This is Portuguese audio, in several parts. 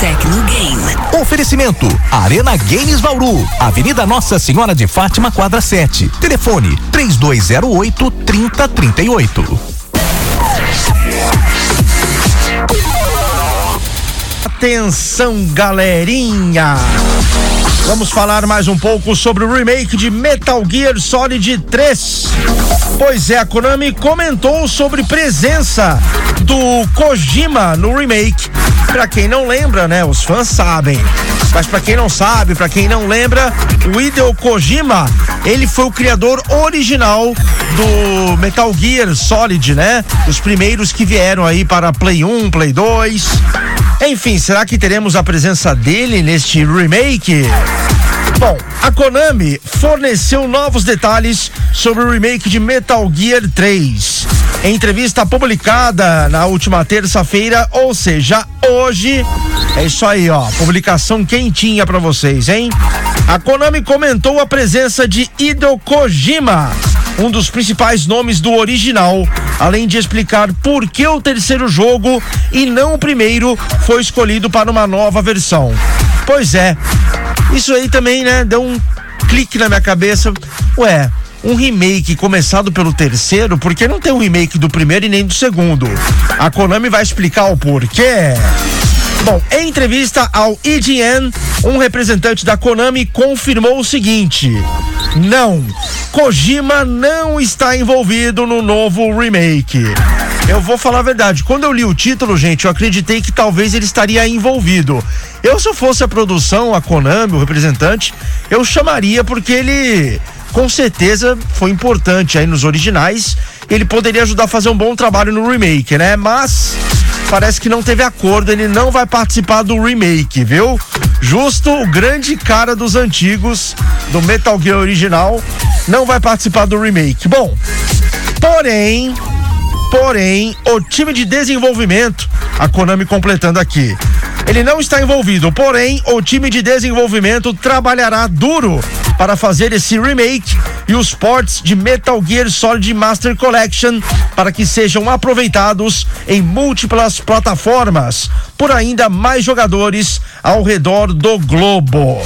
Tecnogame. Oferecimento Arena Games Vauru, Avenida Nossa Senhora de Fátima, quadra 7. Telefone 3208 3038. Atenção, galerinha! Vamos falar mais um pouco sobre o remake de Metal Gear Solid 3. Pois é, a Konami comentou sobre presença do Kojima no remake. Pra quem não lembra, né? Os fãs sabem. Mas pra quem não sabe, pra quem não lembra, o Hideo Kojima, ele foi o criador original do Metal Gear Solid, né? Os primeiros que vieram aí para Play 1, Play 2. Enfim, será que teremos a presença dele neste remake? Bom, a Konami forneceu novos detalhes sobre o remake de Metal Gear 3. Em entrevista publicada na última terça-feira, ou seja, hoje, é isso aí, ó, publicação quentinha para vocês, hein? A Konami comentou a presença de Hideo Kojima, um dos principais nomes do original, além de explicar por que o terceiro jogo e não o primeiro foi escolhido para uma nova versão. Pois é, isso aí também, né, deu um clique na minha cabeça. Ué, um remake começado pelo terceiro, por que não tem um remake do primeiro e nem do segundo? A Konami vai explicar o porquê. Bom, em entrevista ao IGN, um representante da Konami confirmou o seguinte: não, Kojima não está envolvido no novo remake. Eu vou falar a verdade, quando eu li o título, gente, eu acreditei que talvez ele estaria envolvido. Eu, se eu fosse a produção, a Konami, o representante, eu chamaria porque ele com certeza foi importante aí nos originais. Ele poderia ajudar a fazer um bom trabalho no remake, né? Mas parece que não teve acordo, ele não vai participar do remake, viu? Justo o grande cara dos antigos do Metal Gear original não vai participar do remake. Bom, porém, porém, o time de desenvolvimento, a Konami completando aqui, ele não está envolvido, porém, o time de desenvolvimento trabalhará duro para fazer esse remake e os ports de Metal Gear Solid Master Collection para que sejam aproveitados em múltiplas plataformas por ainda mais jogadores ao redor do globo.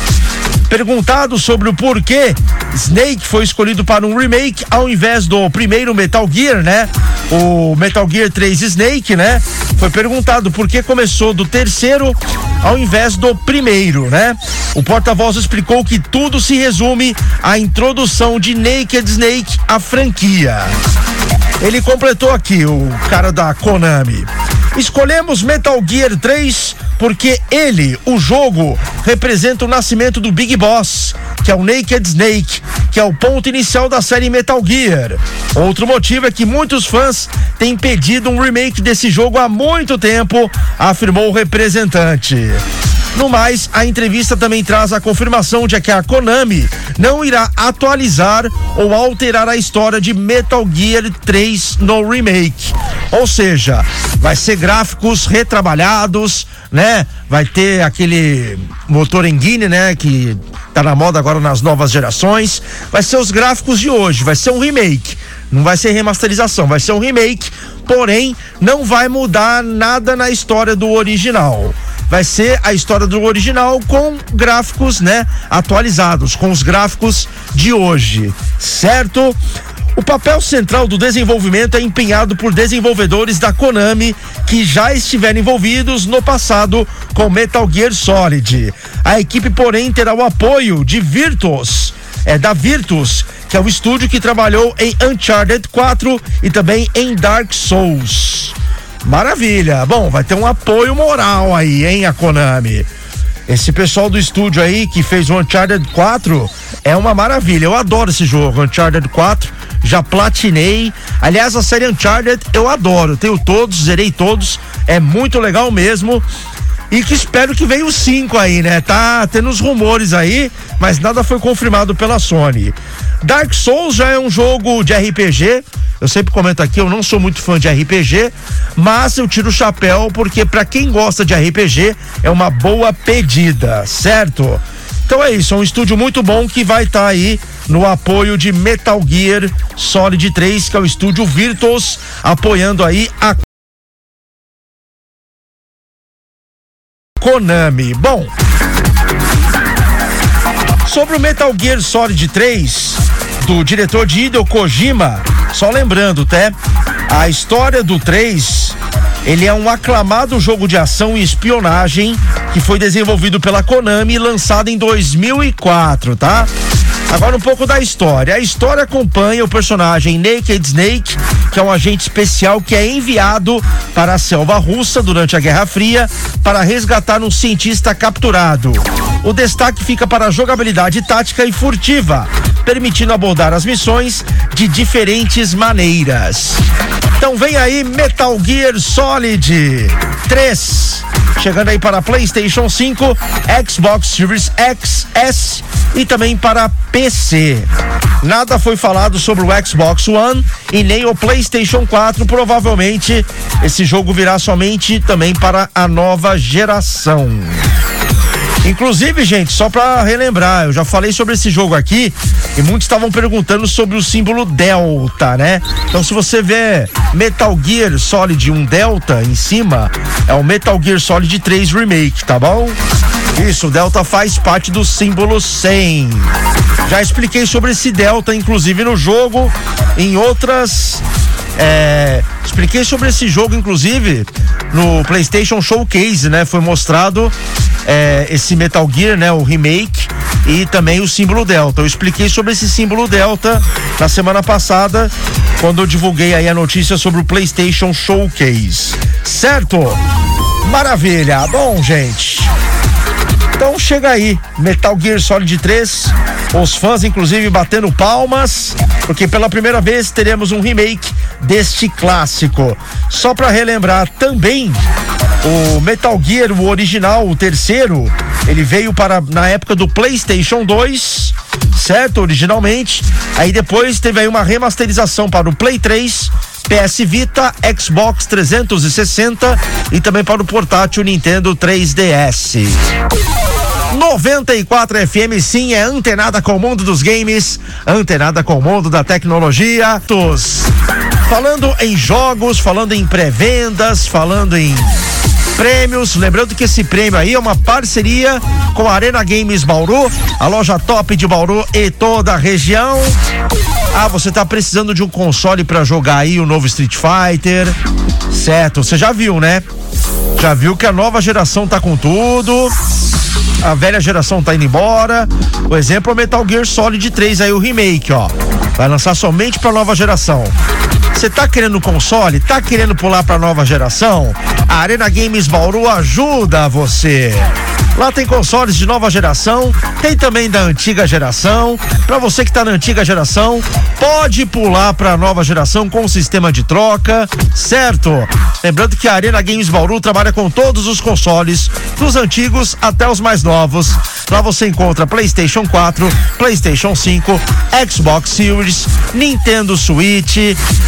Perguntado sobre o porquê Snake foi escolhido para um remake ao invés do primeiro Metal Gear, né? O Metal Gear 3 Snake, né? Foi perguntado por que começou do terceiro ao invés do primeiro, né? O porta-voz explicou que tudo se resume à introdução de Naked Snake à franquia. Ele completou aqui, o cara da Konami. Escolhemos Metal Gear 3 porque ele, o jogo, representa o nascimento do Big Boss, que é o Naked Snake, que é o ponto inicial da série Metal Gear. Outro motivo é que muitos fãs têm pedido um remake desse jogo há muito tempo, afirmou o representante. No mais, a entrevista também traz a confirmação de que a Konami não irá atualizar ou alterar a história de Metal Gear 3 no remake. Ou seja, vai ser gráficos retrabalhados, né? Vai ter aquele motor engine, né? Que tá na moda agora nas novas gerações. Vai ser os gráficos de hoje, vai ser um remake. Não vai ser remasterização, vai ser um remake, porém não vai mudar nada na história do original vai ser a história do original com gráficos, né, atualizados, com os gráficos de hoje, certo? O papel central do desenvolvimento é empenhado por desenvolvedores da Konami que já estiveram envolvidos no passado com Metal Gear Solid. A equipe, porém, terá o apoio de Virtus, é da Virtus, que é o estúdio que trabalhou em Uncharted 4 e também em Dark Souls. Maravilha. Bom, vai ter um apoio moral aí, hein, a Konami. Esse pessoal do estúdio aí que fez o Uncharted 4 é uma maravilha. Eu adoro esse jogo, Uncharted 4. Já platinei. Aliás, a série Uncharted eu adoro. Tenho todos, zerei todos. É muito legal mesmo. E que espero que venha o 5 aí, né? Tá tendo os rumores aí, mas nada foi confirmado pela Sony. Dark Souls já é um jogo de RPG. Eu sempre comento aqui, eu não sou muito fã de RPG, mas eu tiro o chapéu porque para quem gosta de RPG é uma boa pedida, certo? Então é isso, é um estúdio muito bom que vai estar tá aí no apoio de Metal Gear Solid 3, que é o estúdio Virtus, apoiando aí a Konami. Bom, sobre o Metal Gear Solid 3, do diretor de Hideo Kojima, só lembrando, tá? A história do 3 ele é um aclamado jogo de ação e espionagem que foi desenvolvido pela Konami e lançado em 2004, tá? Agora um pouco da história. A história acompanha o personagem Naked Snake, que é um agente especial que é enviado para a selva russa durante a Guerra Fria para resgatar um cientista capturado. O destaque fica para a jogabilidade tática e furtiva, permitindo abordar as missões de diferentes maneiras. Então vem aí Metal Gear Solid 3. Chegando aí para PlayStation 5, Xbox Series X, S e também para PC. Nada foi falado sobre o Xbox One e nem o PlayStation 4. Provavelmente esse jogo virá somente também para a nova geração. Inclusive, gente, só para relembrar, eu já falei sobre esse jogo aqui e muitos estavam perguntando sobre o símbolo Delta, né? Então, se você vê Metal Gear Solid 1 Delta em cima, é o Metal Gear Solid 3 Remake, tá bom? Isso, o Delta faz parte do símbolo 100. Já expliquei sobre esse Delta, inclusive no jogo, em outras é, expliquei sobre esse jogo, inclusive, no PlayStation Showcase, né? Foi mostrado é, esse Metal Gear, né? O remake e também o símbolo Delta. Eu expliquei sobre esse símbolo Delta na semana passada, quando eu divulguei aí a notícia sobre o PlayStation Showcase. Certo? Maravilha. Bom, gente. Então chega aí, Metal Gear Solid 3. Os fãs, inclusive, batendo palmas, porque pela primeira vez teremos um remake deste clássico. Só para relembrar também, o Metal Gear, o original, o terceiro, ele veio para na época do PlayStation 2, certo? Originalmente. Aí depois teve aí uma remasterização para o Play 3. PS Vita, Xbox 360 e também para o portátil Nintendo 3DS. 94 FM, sim, é antenada com o mundo dos games, antenada com o mundo da tecnologia. Falando em jogos, falando em pré-vendas, falando em prêmios. Lembrando que esse prêmio aí é uma parceria com a Arena Games Bauru, a loja top de Bauru e toda a região. Ah, você está precisando de um console para jogar aí o novo Street Fighter. Certo, você já viu, né? Já viu que a nova geração tá com tudo. A velha geração tá indo embora. O exemplo é o Metal Gear Solid 3 aí o remake, ó. Vai lançar somente para nova geração. Você tá querendo console? Tá querendo pular para nova geração? A Arena Games Bauru ajuda você. Lá tem consoles de nova geração, tem também da antiga geração. Para você que está na antiga geração, pode pular para a nova geração com o sistema de troca, certo? Lembrando que a Arena Games Bauru trabalha com todos os consoles, dos antigos até os mais novos. Lá você encontra PlayStation 4, PlayStation 5, Xbox Series, Nintendo Switch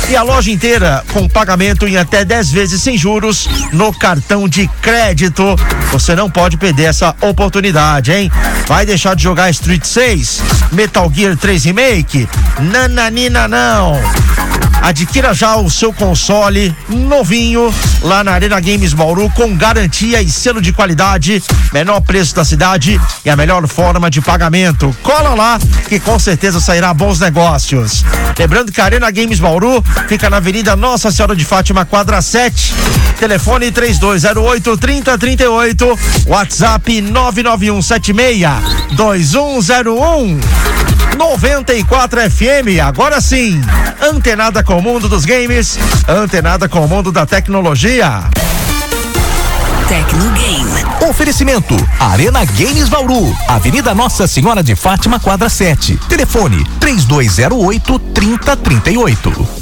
e a loja inteira com pagamento em até 10 vezes sem juros no cartão de crédito. Você não pode perder essa oportunidade, hein? Vai deixar de jogar Street 6, Metal Gear 3 Remake? Nananina não. Adquira já o seu console novinho lá na Arena Games Bauru com garantia e selo de qualidade, menor preço da cidade e a melhor forma de pagamento. Cola lá que com certeza sairá bons negócios. Lembrando que a Arena Games Bauru fica na Avenida Nossa Senhora de Fátima, quadra 7. Telefone 3208 3038, WhatsApp 99176 2101. 94 FM, agora sim. Antenada com o mundo dos games, antenada com o mundo da tecnologia. Tecnogame. Oferecimento: Arena Games Bauru, Avenida Nossa Senhora de Fátima, quadra 7. Telefone: 3208 3038.